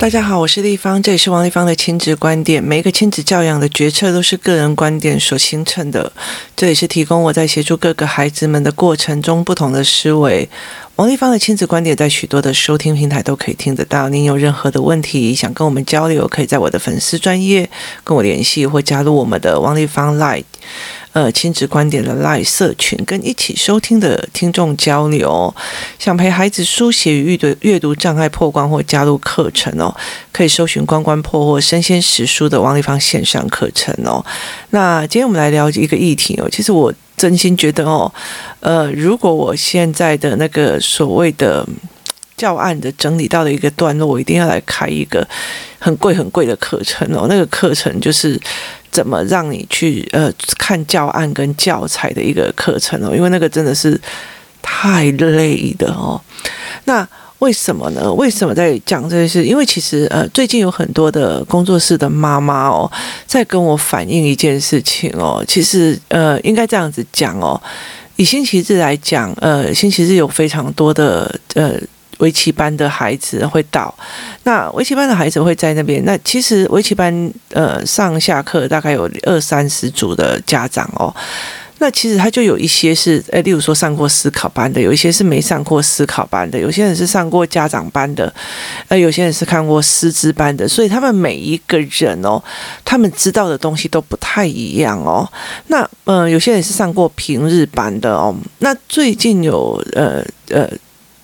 大家好，我是丽芳，这里是王丽芳的亲子观点。每一个亲子教养的决策都是个人观点所形成的，这里是提供我在协助各个孩子们的过程中不同的思维。王丽芳的亲子观点在许多的收听平台都可以听得到。您有任何的问题想跟我们交流，可以在我的粉丝专业跟我联系，或加入我们的王丽芳 Line。呃，亲子观点的 LINE 社群，跟一起收听的听众交流。想陪孩子书写与阅读阅读障碍破关或加入课程哦，可以搜寻“关关破”或“身先识书”的王丽芳线上课程哦。那今天我们来聊一个议题哦。其实我真心觉得哦，呃，如果我现在的那个所谓的教案的整理到了一个段落，我一定要来开一个很贵很贵的课程哦。那个课程就是。怎么让你去呃看教案跟教材的一个课程哦？因为那个真的是太累的哦。那为什么呢？为什么在讲这些事？因为其实呃最近有很多的工作室的妈妈哦，在跟我反映一件事情哦。其实呃应该这样子讲哦，以星期日来讲，呃星期日有非常多的呃。围棋班的孩子会到，那围棋班的孩子会在那边。那其实围棋班呃上下课大概有二三十组的家长哦。那其实他就有一些是，诶，例如说上过思考班的，有一些是没上过思考班的，有些人是上过家长班的，呃，有些人是看过师资班的。所以他们每一个人哦，他们知道的东西都不太一样哦。那呃，有些人是上过平日班的哦。那最近有呃呃。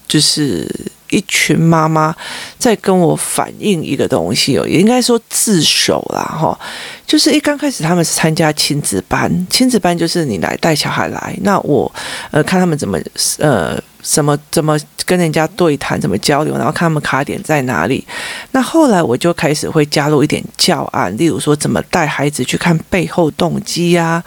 就是一群妈妈在跟我反映一个东西哦，也应该说自首啦哈。就是一刚开始他们是参加亲子班，亲子班就是你来带小孩来，那我呃看他们怎么呃。什么怎么跟人家对谈，怎么交流，然后看他们卡点在哪里。那后来我就开始会加入一点教案，例如说怎么带孩子去看背后动机呀？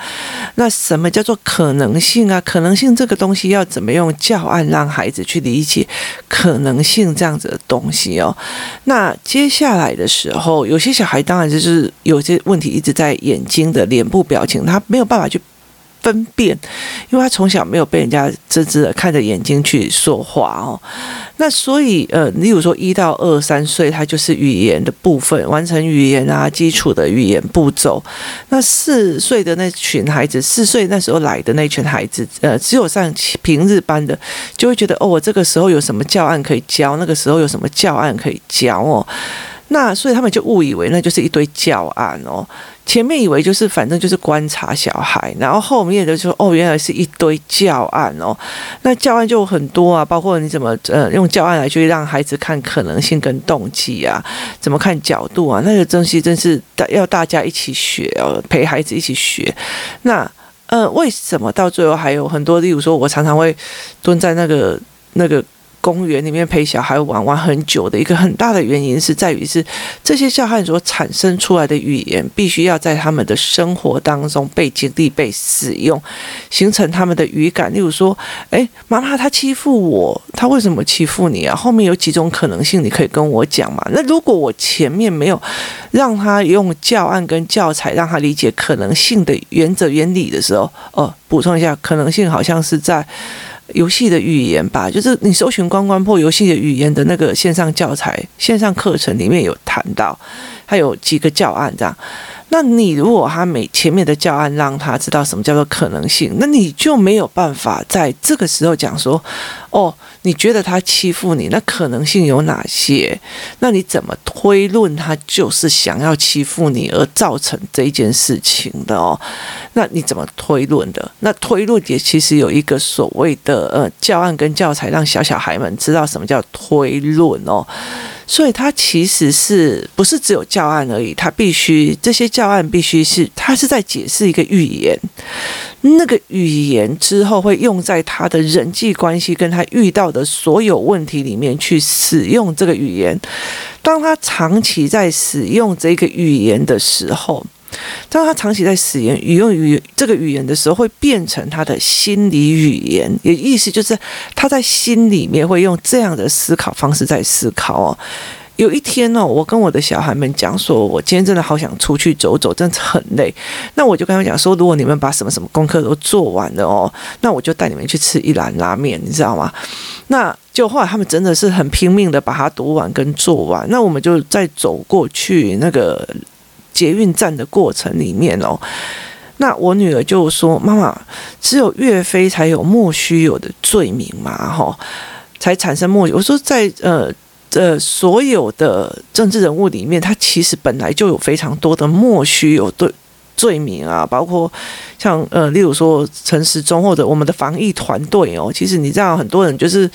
那什么叫做可能性啊？可能性这个东西要怎么用教案让孩子去理解可能性这样子的东西哦？那接下来的时候，有些小孩当然就是有些问题一直在眼睛的脸部表情，他没有办法去。分辨，因为他从小没有被人家真挚的看着眼睛去说话哦，那所以呃，例如说一到二三岁，他就是语言的部分，完成语言啊，基础的语言步骤。那四岁的那群孩子，四岁那时候来的那群孩子，呃，只有上平日班的，就会觉得哦，我这个时候有什么教案可以教，那个时候有什么教案可以教哦。那所以他们就误以为那就是一堆教案哦，前面以为就是反正就是观察小孩，然后后面的就说哦，原来是一堆教案哦。那教案就很多啊，包括你怎么呃用教案来去让孩子看可能性跟动机啊，怎么看角度啊，那个东西真是大要大家一起学哦，陪孩子一起学。那呃为什么到最后还有很多？例如说，我常常会蹲在那个那个。公园里面陪小孩玩玩很久的一个很大的原因是在于是这些教案所产生出来的语言必须要在他们的生活当中被经历、被使用，形成他们的语感。例如说，诶，妈妈他欺负我，他为什么欺负你啊？后面有几种可能性，你可以跟我讲嘛？那如果我前面没有让他用教案跟教材让他理解可能性的原则原理的时候，哦，补充一下，可能性好像是在。游戏的语言吧，就是你搜寻“关关破”游戏的语言的那个线上教材、线上课程里面有谈到，他有几个教案这样。那你如果他每前面的教案让他知道什么叫做可能性，那你就没有办法在这个时候讲说，哦，你觉得他欺负你，那可能性有哪些？那你怎么推论他就是想要欺负你而造成这件事情的哦？那你怎么推论的？那推论也其实有一个所谓的呃教案跟教材，让小小孩们知道什么叫推论哦。所以他其实是不是只有教案而已？他必须这些教案必须是，他是在解释一个语言，那个语言之后会用在他的人际关系跟他遇到的所有问题里面去使用这个语言。当他长期在使用这个语言的时候。当他长期在使用语用语这个语言的时候，会变成他的心理语言，也意思就是他在心里面会用这样的思考方式在思考哦。有一天哦，我跟我的小孩们讲说，我今天真的好想出去走走，真的很累。那我就跟他讲说，如果你们把什么什么功课都做完了哦，那我就带你们去吃一兰拉面，你知道吗？那。就后来他们真的是很拼命的把它读完跟做完。那我们就再走过去那个捷运站的过程里面哦。那我女儿就说：“妈妈，只有岳飞才有莫须有的罪名嘛，哈，才产生莫。”我说在呃呃所有的政治人物里面，他其实本来就有非常多的莫须有的罪名啊，包括像呃，例如说陈时中或者我们的防疫团队哦，其实你知道很多人就是。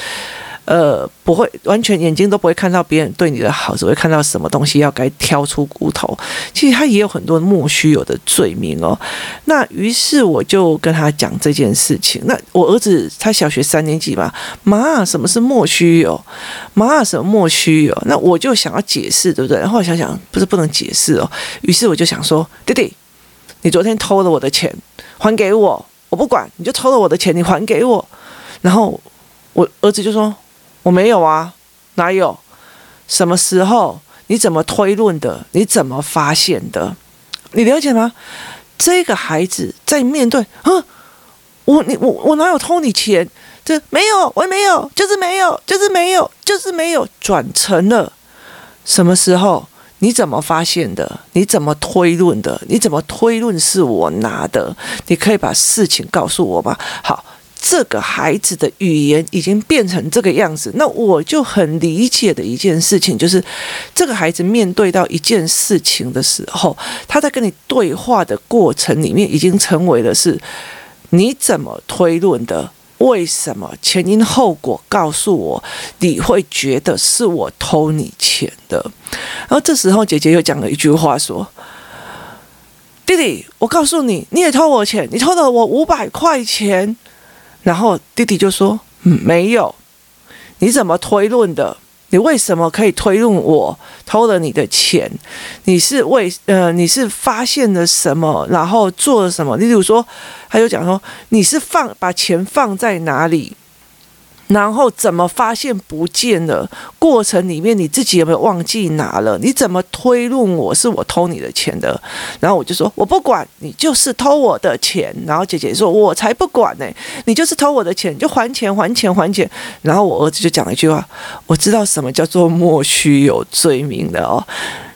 呃，不会完全眼睛都不会看到别人对你的好，只会看到什么东西要该挑出骨头。其实他也有很多莫须有的罪名哦。那于是我就跟他讲这件事情。那我儿子他小学三年级吧，妈，什么是莫须有？妈，什么莫须有？那我就想要解释，对不对？然后我想想，不是不能解释哦。于是我就想说，弟弟，你昨天偷了我的钱，还给我，我不管，你就偷了我的钱，你还给我。然后我儿子就说。我没有啊，哪有？什么时候？你怎么推论的？你怎么发现的？你了解吗？这个孩子在面对，嗯，我你我我哪有偷你钱？这没有，我也没有，就是没有，就是没有，就是没有，转成了什么时候？你怎么发现的？你怎么推论的？你怎么推论是我拿的？你可以把事情告诉我吗？好。这个孩子的语言已经变成这个样子，那我就很理解的一件事情，就是这个孩子面对到一件事情的时候，他在跟你对话的过程里面，已经成为了是你怎么推论的？为什么前因后果告诉我，你会觉得是我偷你钱的？然后这时候姐姐又讲了一句话说：“弟弟，我告诉你，你也偷我钱，你偷了我五百块钱。”然后弟弟就说：“嗯，没有，你怎么推论的？你为什么可以推论我偷了你的钱？你是为呃，你是发现了什么，然后做了什么？你比如说，他就讲说，你是放把钱放在哪里？”然后怎么发现不见了？过程里面你自己有没有忘记拿了？你怎么推论我是我偷你的钱的？然后我就说我不管你就是偷我的钱。然后姐姐说我才不管呢，你就是偷我的钱，就还钱还钱还钱。然后我儿子就讲了一句话，我知道什么叫做莫须有罪名的哦。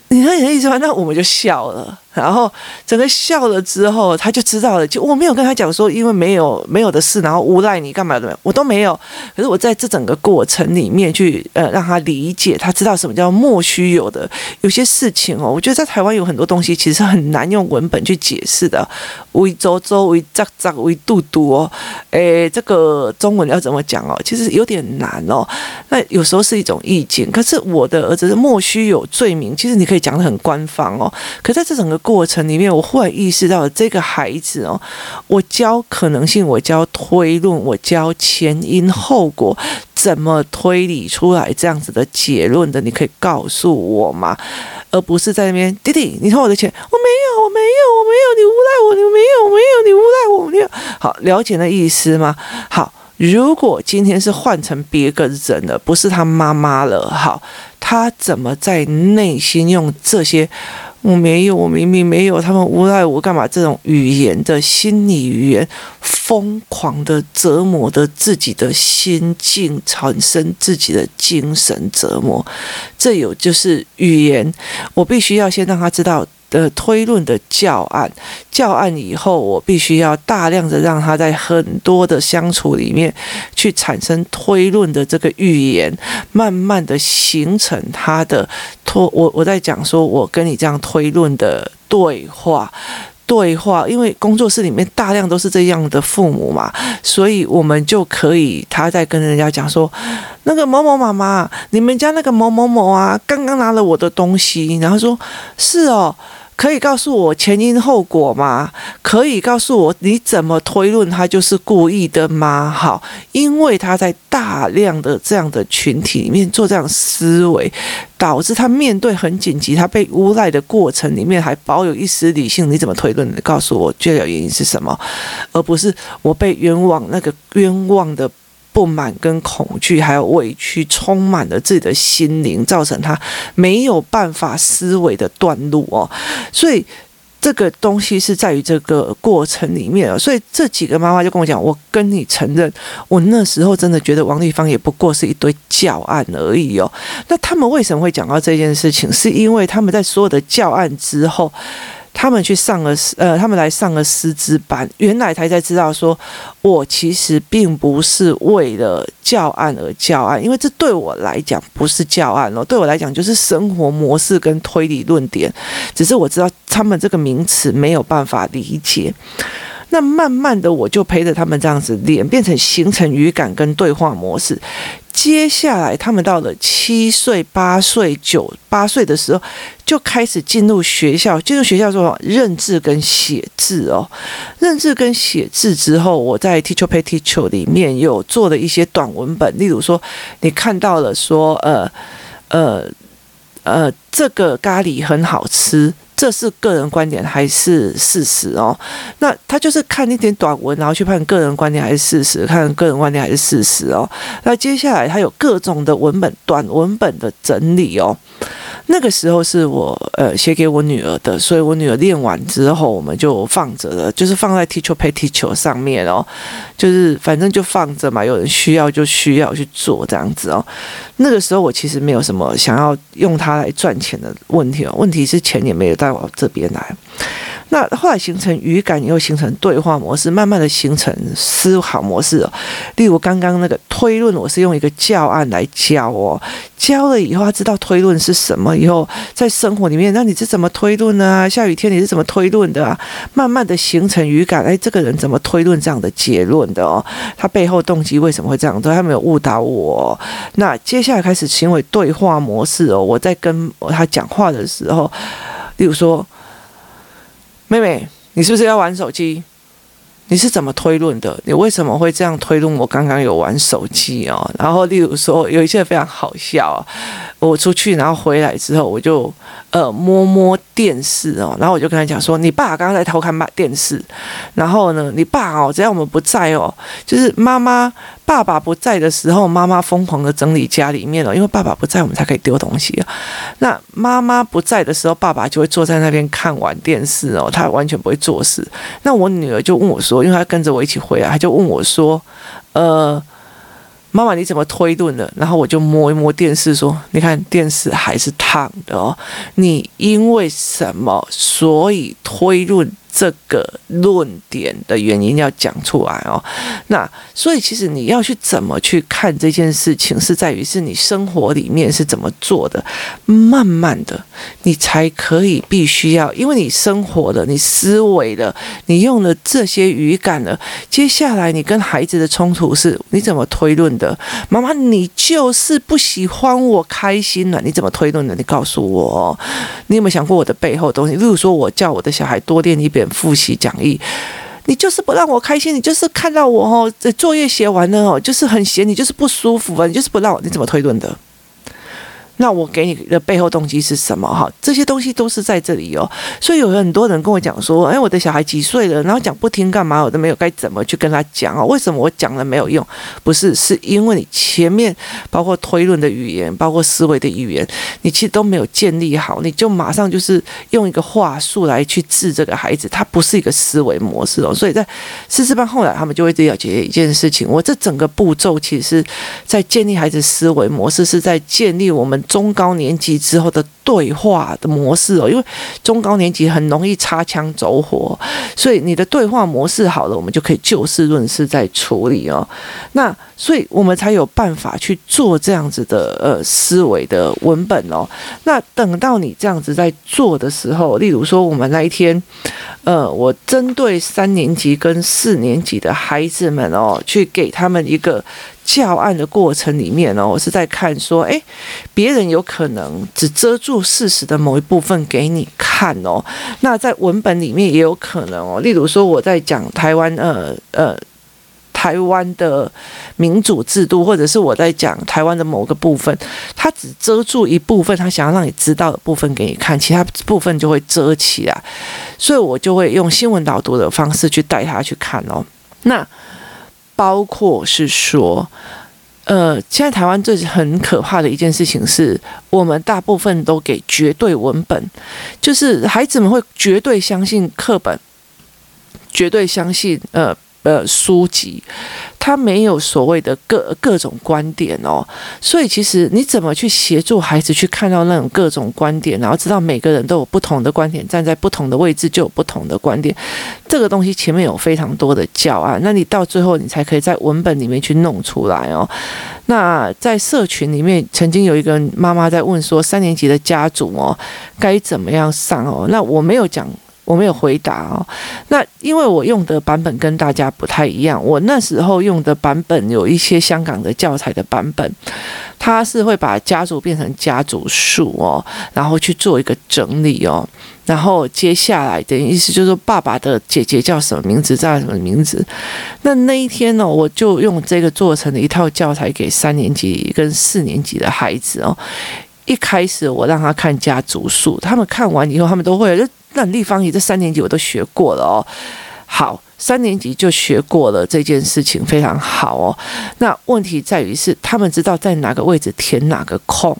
你说你的意思吗？那我们就笑了。然后整个笑了之后，他就知道了。就我没有跟他讲说，因为没有没有的事，然后诬赖你干嘛的，我都没有。可是我在这整个过程里面去呃让他理解，他知道什么叫莫须有的。有些事情哦，我觉得在台湾有很多东西其实很难用文本去解释的。为周周为扎扎为度度哦，诶，这个中文要怎么讲哦？其实有点难哦。那有时候是一种意境。可是我的儿子是莫须有罪名，其实你可以讲得很官方哦。可在这整个过程里面，我忽然意识到，这个孩子哦，我教可能性，我教推论，我教前因后果，怎么推理出来这样子的结论的？你可以告诉我吗？而不是在那边，弟弟，你偷我的钱，我没有，我没有，我没有，你诬赖我，你没有，没有，你诬赖我，没有。好，了解那意思吗？好，如果今天是换成别个人了，不是他妈妈了，好，他怎么在内心用这些？我没有，我明明没有，他们诬赖我干嘛？这种语言的心理语言，疯狂的折磨的自己的心境，产生自己的精神折磨。这有就是语言，我必须要先让他知道。的推论的教案，教案以后，我必须要大量的让他在很多的相处里面去产生推论的这个语言，慢慢的形成他的托。我我在讲说，我跟你这样推论的对话，对话，因为工作室里面大量都是这样的父母嘛，所以我们就可以他在跟人家讲说，那个某某妈妈，你们家那个某某某啊，刚刚拿了我的东西，然后说，是哦。可以告诉我前因后果吗？可以告诉我你怎么推论他就是故意的吗？好，因为他在大量的这样的群体里面做这样思维，导致他面对很紧急，他被诬赖的过程里面还保有一丝理性。你怎么推论？你告诉我，最主要原因是什么？而不是我被冤枉那个冤枉的。不满跟恐惧，还有委屈，充满了自己的心灵，造成他没有办法思维的断路哦。所以这个东西是在于这个过程里面，所以这几个妈妈就跟我讲，我跟你承认，我那时候真的觉得王丽芳也不过是一堆教案而已哦。那他们为什么会讲到这件事情？是因为他们在所有的教案之后。他们去上了师呃，他们来上了师资班，原来才才知道说，我其实并不是为了教案而教案，因为这对我来讲不是教案哦，对我来讲就是生活模式跟推理论点，只是我知道他们这个名词没有办法理解。那慢慢的，我就陪着他们这样子练，变成形成语感跟对话模式。接下来，他们到了七岁、八岁、九八岁的时候，就开始进入学校。进入学校之后，认字跟写字哦，认字跟写字之后，我在 Teacher Pay Teacher 里面有做了一些短文本，例如说，你看到了说，呃，呃，呃，呃这个咖喱很好吃。这是个人观点还是事实哦？那他就是看一点短文，然后去判个人观点还是事实，看个人观点还是事实哦。那接下来他有各种的文本，短文本的整理哦。那个时候是我呃写给我女儿的，所以我女儿练完之后，我们就放着了，就是放在 Teacher Pay Teacher 上面哦，就是反正就放着嘛，有人需要就需要去做这样子哦。那个时候我其实没有什么想要用它来赚钱的问题哦，问题是钱也没有带我这边来。那后来形成语感，又形成对话模式，慢慢的形成思考模式哦。例如刚刚那个推论，我是用一个教案来教哦，教了以后他知道推论是什么，以后在生活里面，那你是怎么推论呢？下雨天你是怎么推论的啊？慢慢的形成语感，哎，这个人怎么推论这样的结论的哦？他背后动机为什么会这样做？他没有误导我。那接下来开始行为对话模式哦，我在跟他讲话的时候，例如说。妹妹，你是不是要玩手机？你是怎么推论的？你为什么会这样推论？我刚刚有玩手机哦。然后，例如说，有一些非常好笑。我出去，然后回来之后，我就呃摸摸电视哦。然后我就跟他讲说：“你爸刚刚在偷看电视。”然后呢，你爸哦，只要我们不在哦，就是妈妈。爸爸不在的时候，妈妈疯狂的整理家里面哦，因为爸爸不在，我们才可以丢东西啊。那妈妈不在的时候，爸爸就会坐在那边看完电视哦，他完全不会做事。那我女儿就问我说，因为他跟着我一起回来，他就问我说：“呃，妈妈你怎么推论的？”然后我就摸一摸电视说：“你看电视还是烫的哦，你因为什么所以推论？”这个论点的原因要讲出来哦，那所以其实你要去怎么去看这件事情，是在于是你生活里面是怎么做的，慢慢的你才可以必须要，因为你生活的、你思维的、你用了这些语感了，接下来你跟孩子的冲突是你怎么推论的？妈妈，你就是不喜欢我开心了，你怎么推论的？你告诉我，你有没有想过我的背后东西？例如说，我叫我的小孩多练一复习讲义，你就是不让我开心，你就是看到我哦，这作业写完了哦，就是很闲，你就是不舒服啊，你就是不让我，你怎么推论的？那我给你的背后动机是什么？哈，这些东西都是在这里哦。所以有很多人跟我讲说，哎，我的小孩几岁了？然后讲不听干嘛？我都没有该怎么去跟他讲啊？为什么我讲了没有用？不是，是因为你前面包括推论的语言，包括思维的语言，你其实都没有建立好，你就马上就是用一个话术来去治这个孩子，他不是一个思维模式哦。所以在师资班后来，他们就会了解一件事情：我这整个步骤其实在建立孩子思维模式，是在建立我们。中高年级之后的对话的模式哦，因为中高年级很容易擦枪走火，所以你的对话模式好了，我们就可以就事论事在处理哦。那所以我们才有办法去做这样子的呃思维的文本哦。那等到你这样子在做的时候，例如说我们那一天，呃，我针对三年级跟四年级的孩子们哦，去给他们一个。教案的过程里面呢，我是在看说，诶，别人有可能只遮住事实的某一部分给你看哦。那在文本里面也有可能哦，例如说我在讲台湾呃呃台湾的民主制度，或者是我在讲台湾的某个部分，他只遮住一部分，他想要让你知道的部分给你看，其他部分就会遮起来，所以我就会用新闻导读的方式去带他去看哦。那。包括是说，呃，现在台湾最很可怕的一件事情是，我们大部分都给绝对文本，就是孩子们会绝对相信课本，绝对相信呃。呃，书籍，它没有所谓的各各种观点哦，所以其实你怎么去协助孩子去看到那种各种观点，然后知道每个人都有不同的观点，站在不同的位置就有不同的观点，这个东西前面有非常多的教案，那你到最后你才可以在文本里面去弄出来哦。那在社群里面，曾经有一个妈妈在问说，三年级的家族哦，该怎么样上哦？那我没有讲。我没有回答哦，那因为我用的版本跟大家不太一样，我那时候用的版本有一些香港的教材的版本，它是会把家族变成家族树哦，然后去做一个整理哦，然后接下来的意思就是说爸爸的姐姐叫什么名字，叫什么名字，那那一天呢，我就用这个做成了一套教材给三年级跟四年级的孩子哦，一开始我让他看家族树，他们看完以后，他们都会。那立方体这三年级我都学过了哦，好，三年级就学过了这件事情非常好哦。那问题在于是他们知道在哪个位置填哪个空，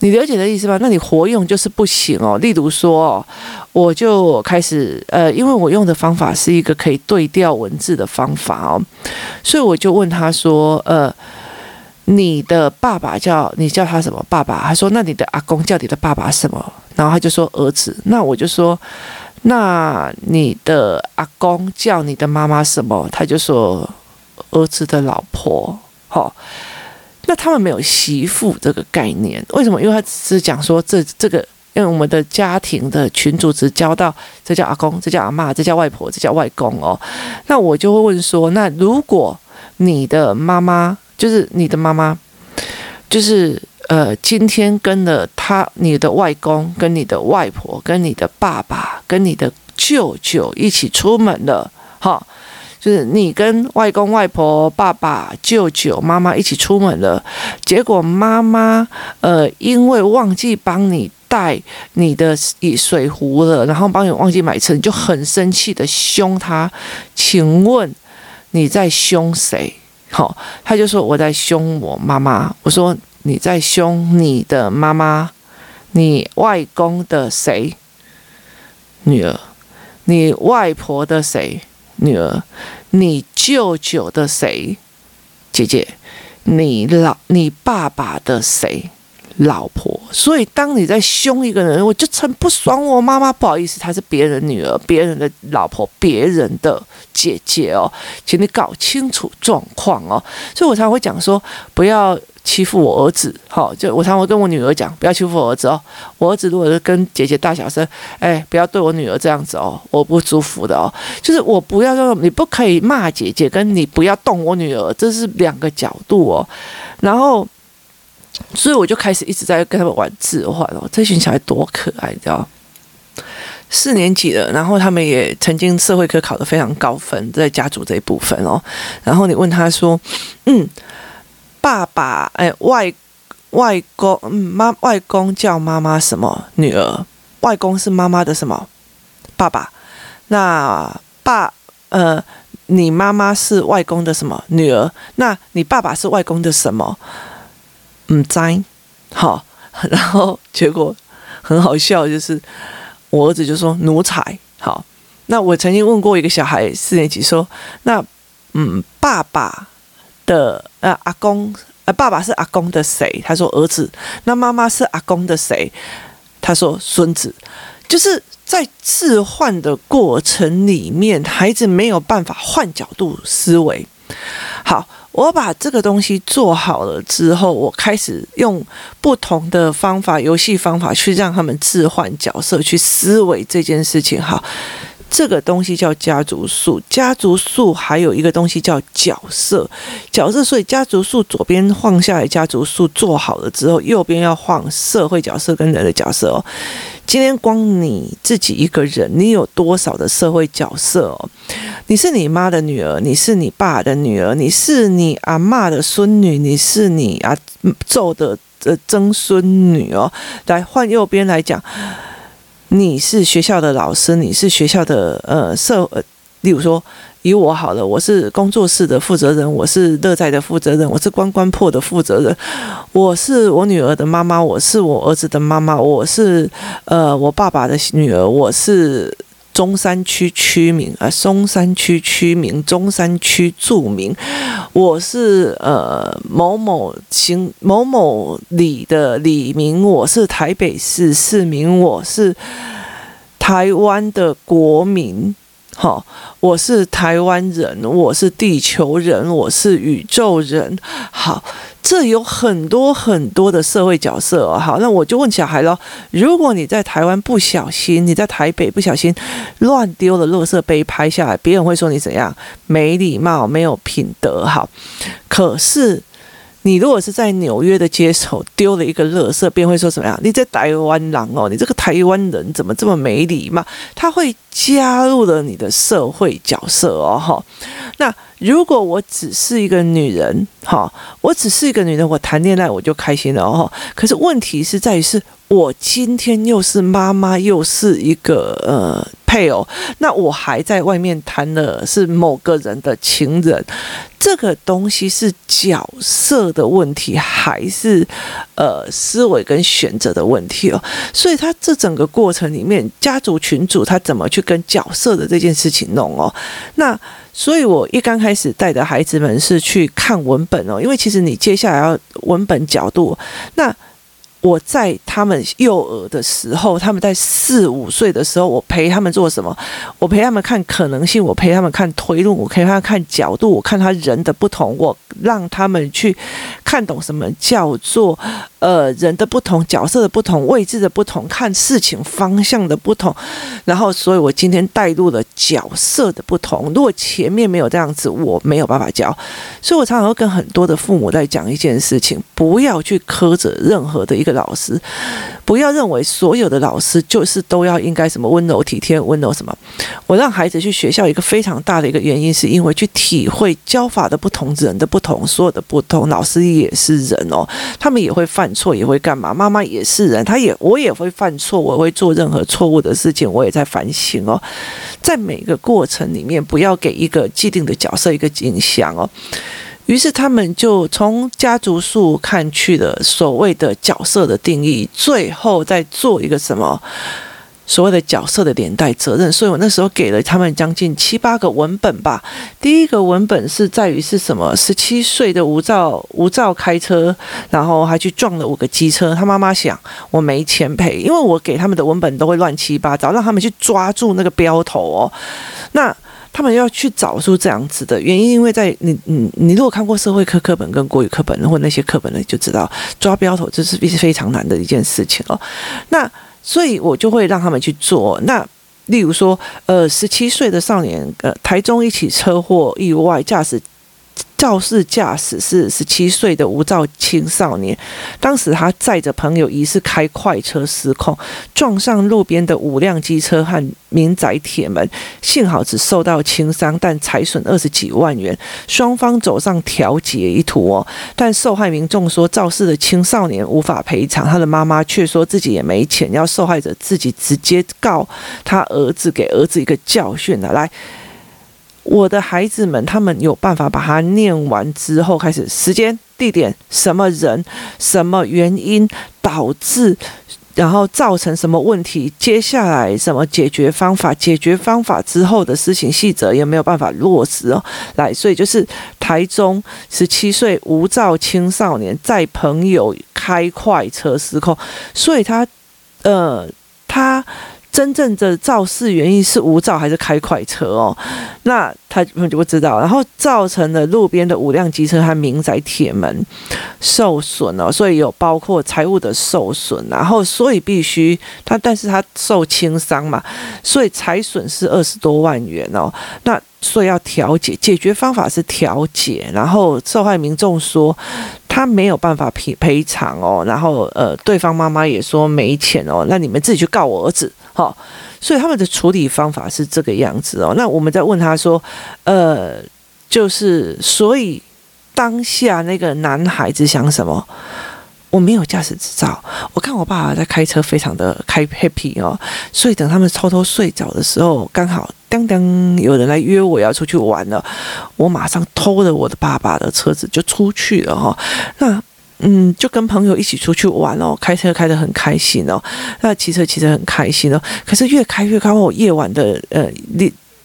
你了解的意思吧？那你活用就是不行哦。例如说，我就开始呃，因为我用的方法是一个可以对调文字的方法哦，所以我就问他说，呃，你的爸爸叫你叫他什么爸爸？他说，那你的阿公叫你的爸爸什么？然后他就说儿子，那我就说，那你的阿公叫你的妈妈什么？他就说儿子的老婆。好、那他们没有媳妇这个概念，为什么？因为他只是讲说这这个，因为我们的家庭的群组只教到这叫阿公，这叫阿妈，这叫外婆，这叫外公哦。那我就会问说，那如果你的妈妈就是你的妈妈，就是。呃，今天跟了他，你的外公、跟你的外婆、跟你的爸爸、跟你的舅舅一起出门了，哈，就是你跟外公、外婆、爸爸、舅舅、妈妈一起出门了，结果妈妈呃，因为忘记帮你带你的水壶了，然后帮你忘记买车，你就很生气的凶他，请问你在凶谁？好，他就说我在凶我妈妈，我说。你在凶你的妈妈，你外公的谁？女儿，你外婆的谁？女儿，你舅舅的谁？姐姐，你老你爸爸的谁？老婆。所以当你在凶一个人，我就很不爽我妈妈，不好意思，她是别人女儿，别人的老婆，别人的姐姐哦，请你搞清楚状况哦。所以我常会讲说，不要。欺负我儿子，好，就我常会跟我女儿讲，不要欺负我儿子哦。我儿子如果是跟姐姐大小声，哎，不要对我女儿这样子哦，我不舒服的哦。就是我不要说，你不可以骂姐姐，跟你不要动我女儿，这是两个角度哦。然后，所以我就开始一直在跟他们玩字画哦。这群小孩多可爱，你知道？四年级了，然后他们也曾经社会科考得非常高分，在家族这一部分哦。然后你问他说，嗯。爸爸，哎，外外公，嗯，妈，外公叫妈妈什么？女儿，外公是妈妈的什么？爸爸。那爸，呃，你妈妈是外公的什么？女儿。那你爸爸是外公的什么？嗯，在，好。然后结果很好笑，就是我儿子就说奴才。好，那我曾经问过一个小孩四年级说，那嗯，爸爸。的呃阿公呃爸爸是阿公的谁？他说儿子。那妈妈是阿公的谁？他说孙子。就是在置换的过程里面，孩子没有办法换角度思维。好，我把这个东西做好了之后，我开始用不同的方法，游戏方法去让他们置换角色，去思维这件事情。好。这个东西叫家族树，家族树还有一个东西叫角色，角色。所以家族树左边放下来，家族树做好了之后，右边要放社会角色跟人的角色哦。今天光你自己一个人，你有多少的社会角色哦？你是你妈的女儿，你是你爸的女儿，你是你阿妈的孙女，你是你阿祖的呃曾孙女哦。来换右边来讲。你是学校的老师，你是学校的呃社呃，例如说以我好了，我是工作室的负责人，我是乐在的负责人，我是关关破的负责人，我是我女儿的妈妈，我是我儿子的妈妈，我是呃我爸爸的女儿，我是。中山区区名啊，松山区区名，中山区住民。我是呃某某行某某里的李明，我是台北市市民，我是台湾的国民。好，我是台湾人，我是地球人，我是宇宙人。好。这有很多很多的社会角色哦。好，那我就问小孩喽：如果你在台湾不小心，你在台北不小心乱丢了垃圾杯拍下来，别人会说你怎样？没礼貌，没有品德。哈，可是。你如果是在纽约的街头丢了一个垃圾，便会说什么样？你在台湾人哦，你这个台湾人怎么这么没礼貌？他会加入了你的社会角色哦，哈。那如果我只是一个女人，哈，我只是一个女人，我谈恋爱我就开心了哦。可是问题是在于是。我今天又是妈妈，又是一个呃配偶，那我还在外面谈的是某个人的情人，这个东西是角色的问题，还是呃思维跟选择的问题哦？所以他这整个过程里面，家族群组他怎么去跟角色的这件事情弄哦？那所以我一刚开始带的孩子们是去看文本哦，因为其实你接下来要文本角度那。我在他们幼儿的时候，他们在四五岁的时候，我陪他们做什么？我陪他们看可能性，我陪他们看推论，我陪他们看角度，我看他人的不同，我让他们去看懂什么叫做呃人的不同、角色的不同、位置的不同、看事情方向的不同。然后，所以我今天带入了角色的不同。如果前面没有这样子，我没有办法教。所以我常常会跟很多的父母在讲一件事情：不要去苛责任何的一个。老师，不要认为所有的老师就是都要应该什么温柔体贴、温柔什么。我让孩子去学校一个非常大的一个原因，是因为去体会教法的不同、人的不同、所有的不同。老师也是人哦，他们也会犯错，也会干嘛？妈妈也是人，他也我也会犯错，我会做任何错误的事情，我也在反省哦。在每个过程里面，不要给一个既定的角色一个印象哦。于是他们就从家族树看去了所谓的角色的定义，最后再做一个什么所谓的角色的连带责任。所以我那时候给了他们将近七八个文本吧。第一个文本是在于是什么？十七岁的无照无照开车，然后还去撞了五个机车。他妈妈想我没钱赔，因为我给他们的文本都会乱七八糟，让他们去抓住那个标头哦。那。他们要去找出这样子的原因，因为在你你你如果看过社会科课本跟国语课本或那些课本呢，就知道抓标头这是非常难的一件事情哦。那所以我就会让他们去做。那例如说，呃，十七岁的少年，呃，台中一起车祸意外驾驶。肇事驾驶是十七岁的无照青少年，当时他载着朋友，疑似开快车失控，撞上路边的五辆机车和民宅铁门，幸好只受到轻伤，但财损二十几万元。双方走上调解一途哦，但受害民众说肇事的青少年无法赔偿，他的妈妈却说自己也没钱，要受害者自己直接告他儿子，给儿子一个教训的来。我的孩子们，他们有办法把它念完之后，开始时间、地点、什么人、什么原因导致，然后造成什么问题，接下来什么解决方法，解决方法之后的事情细则也没有办法落实哦。来，所以就是台中十七岁无照青少年载朋友开快车失控，所以他，呃，他。真正的肇事原因是无照还是开快车哦？那他就不知道，然后造成了路边的五辆机车和民宅铁门受损哦，所以有包括财物的受损，然后所以必须他，但是他受轻伤嘛，所以财损是二十多万元哦。那所以要调解，解决方法是调解，然后受害民众说。他没有办法赔赔偿哦，然后呃，对方妈妈也说没钱哦，那你们自己去告我儿子，好、所以他们的处理方法是这个样子哦。那我们在问他说，呃，就是所以当下那个男孩子想什么？我没有驾驶执照，我看我爸爸在开车，非常的开 happy 哦，所以等他们偷偷睡着的时候，刚好当当有人来约我要出去玩了，我马上偷了我的爸爸的车子就出去了哈。那嗯，就跟朋友一起出去玩哦，开车开得很开心哦，那骑车骑得很开心哦。可是越开越高，我夜晚的呃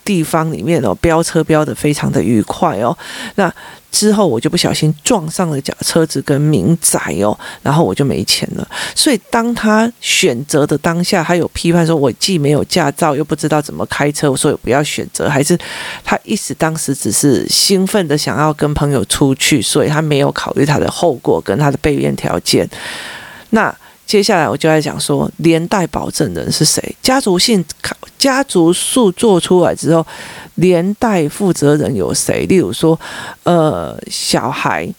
地方里面哦，飙车飙得非常的愉快哦，那。之后我就不小心撞上了假车子跟民宅哦，然后我就没钱了。所以当他选择的当下，他有批判说，我既没有驾照，又不知道怎么开车，所以不要选择。还是他一时当时只是兴奋的想要跟朋友出去，所以他没有考虑他的后果跟他的备验条件。那接下来我就来讲说，连带保证人是谁？家族性家族树做出来之后。连带负责人有谁？例如说，呃，小孩。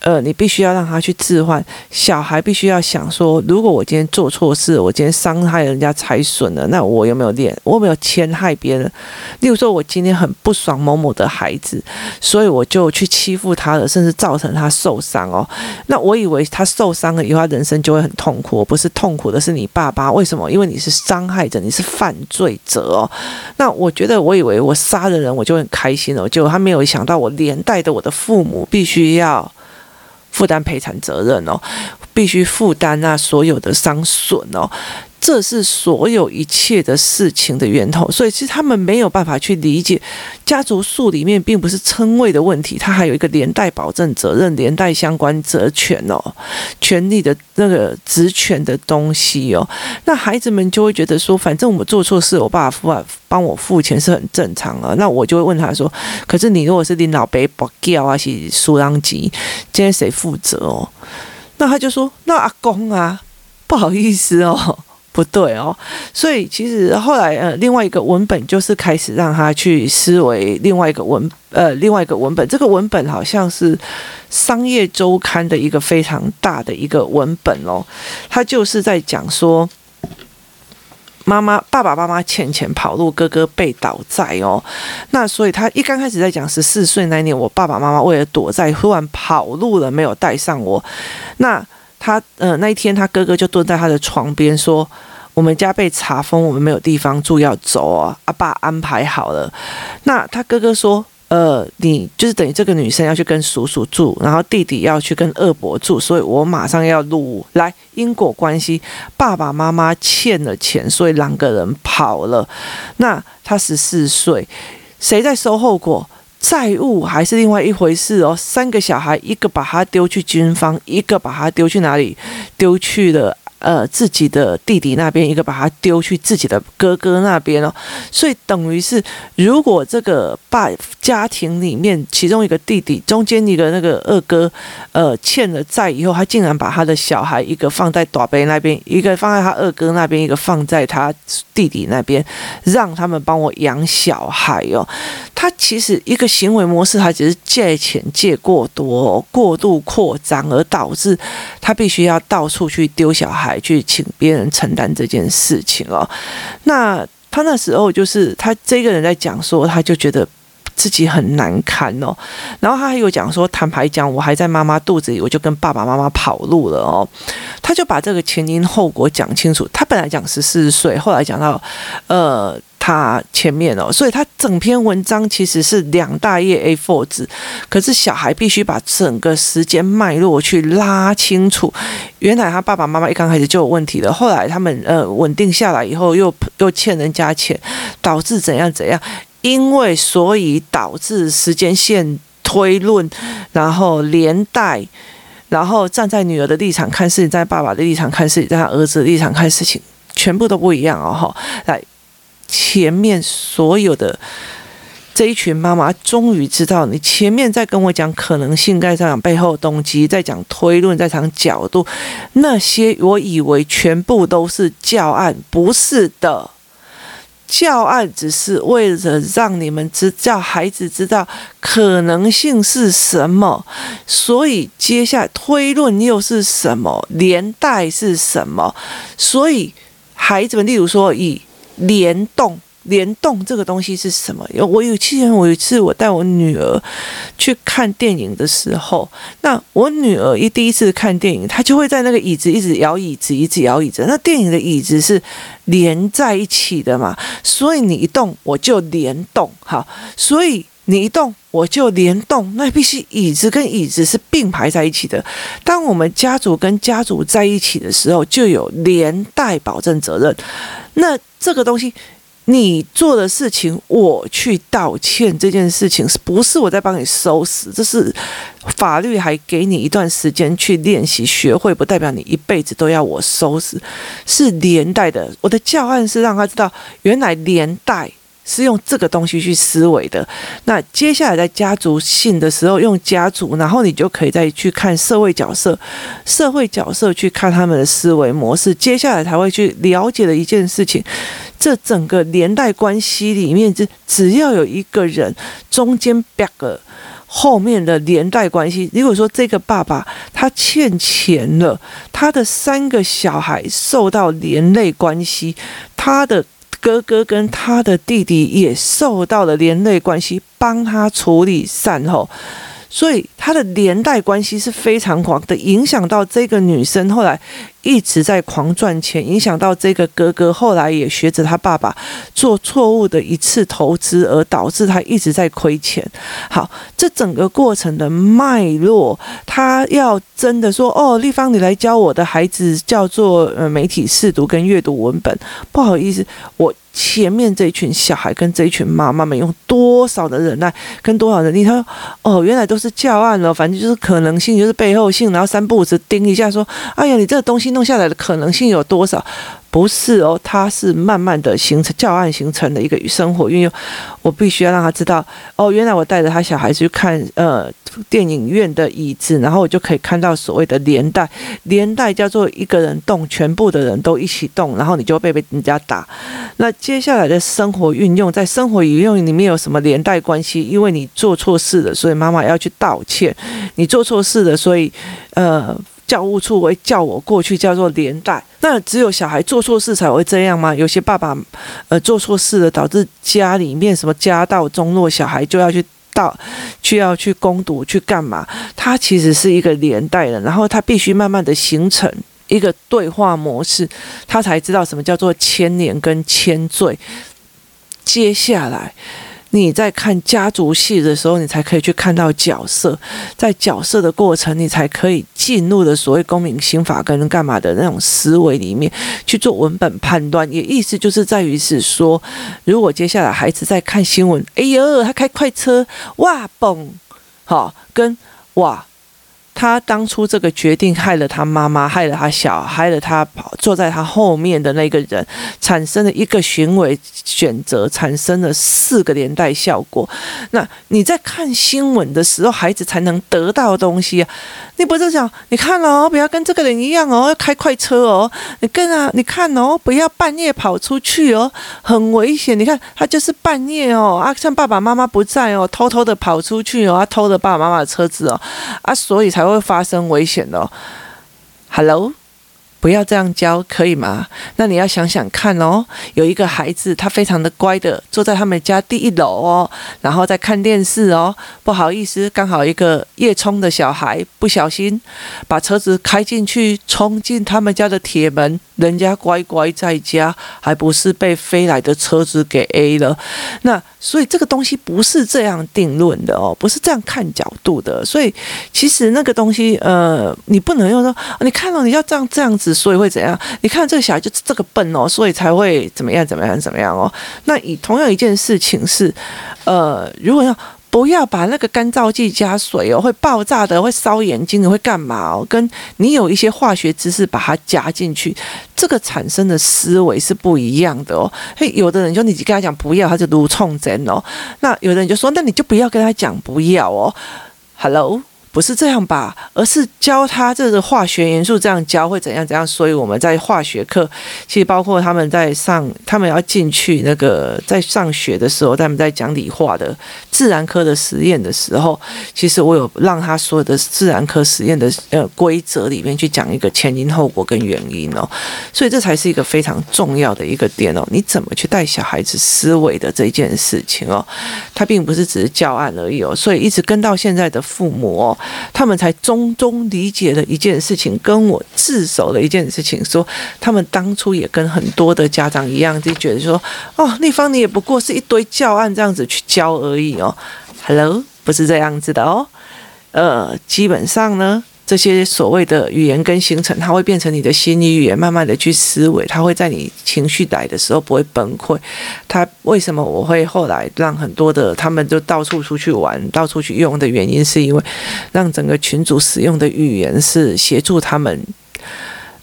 呃，你必须要让他去置换。小孩必须要想说，如果我今天做错事，我今天伤害人家财损了，那我有没有练？我有没有侵害别人？例如说，我今天很不爽某某的孩子，所以我就去欺负他了，甚至造成他受伤哦。那我以为他受伤了以后，他人生就会很痛苦。不是痛苦的是你爸爸，为什么？因为你是伤害者，你是犯罪者哦。那我觉得，我以为我杀了人，我就很开心了。结果他没有想到，我连带着我的父母必须要。负担赔偿责任哦，必须负担那所有的伤损哦。这是所有一切的事情的源头，所以其实他们没有办法去理解家族树里面并不是称谓的问题，它还有一个连带保证责任、连带相关责权哦，权利的那个职权的东西哦。那孩子们就会觉得说，反正我们做错事，我爸爸帮我付钱是很正常啊。那我就会问他说，可是你如果是领老伯不叫啊，是输人钱，今天谁负责哦？那他就说，那阿公啊，不好意思哦。不对哦，所以其实后来呃，另外一个文本就是开始让他去思维另外一个文呃，另外一个文本。这个文本好像是《商业周刊》的一个非常大的一个文本哦，他就是在讲说，妈妈爸爸妈妈欠钱跑路，哥哥被倒债哦。那所以他一刚开始在讲十四岁那年，我爸爸妈妈为了躲债，忽然跑路了，没有带上我。那他呃那一天，他哥哥就蹲在他的床边说：“我们家被查封，我们没有地方住，要走啊！阿爸安排好了。”那他哥哥说：“呃，你就是等于这个女生要去跟叔叔住，然后弟弟要去跟二伯住，所以我马上要录来因果关系。爸爸妈妈欠了钱，所以两个人跑了。那他十四岁，谁在收后果？”债务还是另外一回事哦。三个小孩，一个把他丢去军方，一个把他丢去哪里？丢去了。呃，自己的弟弟那边，一个把他丢去自己的哥哥那边哦，所以等于是，如果这个爸家庭里面其中一个弟弟，中间一个那个二哥，呃，欠了债以后，他竟然把他的小孩一个放在大伯那边，一个放在他二哥那边，一个放在他弟弟那边，让他们帮我养小孩哦。他其实一个行为模式，他只是借钱借过多，过度扩张，而导致他必须要到处去丢小孩。去请别人承担这件事情哦，那他那时候就是他这个人在讲说，他就觉得自己很难堪哦，然后他还有讲说，坦白讲，我还在妈妈肚子里，我就跟爸爸妈妈跑路了哦，他就把这个前因后果讲清楚。他本来讲十四岁，后来讲到呃。他前面哦，所以他整篇文章其实是两大页 A4 纸，可是小孩必须把整个时间脉络去拉清楚。原来他爸爸妈妈一刚开始就有问题了，后来他们呃稳定下来以后又又欠人家钱，导致怎样怎样，因为所以导致时间线推论，然后连带，然后站在女儿的立场看事情，在爸爸的立场看事情，在他儿子的立场看事情，全部都不一样哦哈，来。前面所有的这一群妈妈终于知道，你前面在跟我讲可能性，在讲背后动机，在讲推论，在讲角度，那些我以为全部都是教案，不是的，教案只是为了让你们知，叫孩子知道可能性是什么，所以接下来推论又是什么，连带是什么，所以孩子们，例如说以。联动联动这个东西是什么？有我有记得我有一次我带我女儿去看电影的时候，那我女儿一第一次看电影，她就会在那个椅子一直摇椅子，一直摇椅子。那电影的椅子是连在一起的嘛，所以你一动我就联动，哈，所以你一动我就联动，那必须椅子跟椅子是并排在一起的。当我们家族跟家族在一起的时候，就有连带保证责任。那这个东西。你做的事情，我去道歉，这件事情是不是我在帮你收拾？这是法律还给你一段时间去练习学会，不代表你一辈子都要我收拾，是连带的。我的教案是让他知道，原来连带是用这个东西去思维的。那接下来在家族性的时候，用家族，然后你就可以再去看社会角色，社会角色去看他们的思维模式，接下来才会去了解的一件事情。这整个连带关系里面，只只要有一个人中间别个后面的连带关系，如果说这个爸爸他欠钱了，他的三个小孩受到连累关系，他的哥哥跟他的弟弟也受到了连累关系，帮他处理善后。所以他的连带关系是非常广的，影响到这个女生后来一直在狂赚钱，影响到这个哥哥后来也学着他爸爸做错误的一次投资，而导致他一直在亏钱。好，这整个过程的脉络，他要真的说哦，丽芳，你来教我的孩子叫做呃媒体试读跟阅读文本，不好意思，我。前面这一群小孩跟这一群妈妈们用多少的忍耐跟多少能力？他说：“哦，原来都是教案了，反正就是可能性，就是背后性，然后三步子盯一下，说：哎呀，你这个东西弄下来的可能性有多少？”不是哦，它是慢慢的形成教案形成的一个生活运用。我必须要让他知道哦，原来我带着他小孩子去看呃电影院的椅子，然后我就可以看到所谓的连带，连带叫做一个人动，全部的人都一起动，然后你就会被被人家打。那接下来的生活运用，在生活运用里面有什么连带关系？因为你做错事了，所以妈妈要去道歉。你做错事了，所以呃。教务处会叫我过去，叫做连带。那只有小孩做错事才会这样吗？有些爸爸，呃，做错事了，导致家里面什么家道中落，小孩就要去到，去要去攻读，去干嘛？他其实是一个连带的，然后他必须慢慢的形成一个对话模式，他才知道什么叫做牵连跟牵罪。接下来。你在看家族戏的时候，你才可以去看到角色，在角色的过程，你才可以进入的所谓公民刑法跟干嘛的那种思维里面去做文本判断。也意思就是在于是说，如果接下来孩子在看新闻，哎呦，他开快车，哇嘣，好，跟哇。他当初这个决定害了他妈妈，害了他小，害了他跑坐在他后面的那个人，产生了一个行为选择，产生了四个连带效果。那你在看新闻的时候，孩子才能得到东西啊！你不是讲，你看哦，不要跟这个人一样哦，要开快车哦，你跟啊，你看哦，不要半夜跑出去哦，很危险。你看他就是半夜哦，啊，趁爸爸妈妈不在哦，偷偷的跑出去哦，啊，偷了爸爸妈妈的车子哦，啊，所以才会。会发生危险的，Hello。不要这样教，可以吗？那你要想想看哦。有一个孩子，他非常的乖的，坐在他们家第一楼哦，然后在看电视哦。不好意思，刚好一个夜冲的小孩不小心把车子开进去，冲进他们家的铁门。人家乖乖在家，还不是被飞来的车子给 A 了？那所以这个东西不是这样定论的哦，不是这样看角度的。所以其实那个东西，呃，你不能用说，你看到、哦、你要这样这样子。所以会怎样？你看这个小孩就是这个笨哦，所以才会怎么样怎么样怎么样哦。那以同样一件事情是，呃，如果要不要把那个干燥剂加水哦，会爆炸的，会烧眼睛的，会干嘛哦？跟你有一些化学知识把它加进去，这个产生的思维是不一样的哦。嘿，有的人就你跟他讲不要，他就如冲针哦。那有的人就说，那你就不要跟他讲不要哦。Hello。不是这样吧？而是教他这个化学元素这样教会怎样怎样。所以我们在化学课，其实包括他们在上，他们要进去那个在上学的时候，他们在讲理化的自然科的实验的时候，其实我有让他所有的自然科实验的呃规则里面去讲一个前因后果跟原因哦。所以这才是一个非常重要的一个点哦。你怎么去带小孩子思维的这件事情哦？他并不是只是教案而已哦。所以一直跟到现在的父母哦。他们才中中理解了一件事情，跟我自首的一件事情，说他们当初也跟很多的家长一样，就觉得说，哦，丽芳你也不过是一堆教案这样子去教而已哦，Hello，不是这样子的哦，呃，基本上呢。这些所谓的语言跟形成，它会变成你的心理语言，慢慢的去思维，它会在你情绪来的时候不会崩溃。它为什么我会后来让很多的他们就到处出去玩，到处去用的原因，是因为让整个群组使用的语言是协助他们。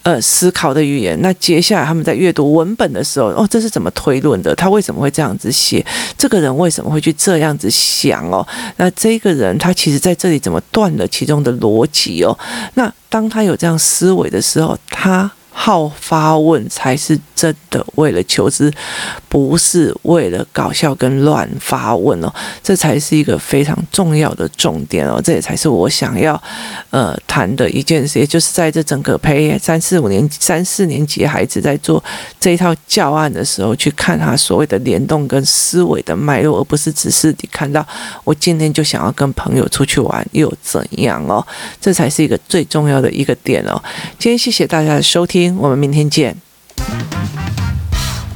呃，思考的语言。那接下来他们在阅读文本的时候，哦，这是怎么推论的？他为什么会这样子写？这个人为什么会去这样子想？哦，那这个人他其实在这里怎么断了其中的逻辑？哦，那当他有这样思维的时候，他。好发问才是真的为了求知，不是为了搞笑跟乱发问哦，这才是一个非常重要的重点哦，这也才是我想要呃谈的一件事，也就是在这整个培三四五年三四年级孩子在做这一套教案的时候，去看他所谓的联动跟思维的脉络，而不是只是你看到我今天就想要跟朋友出去玩又怎样哦，这才是一个最重要的一个点哦。今天谢谢大家的收听我们明天见。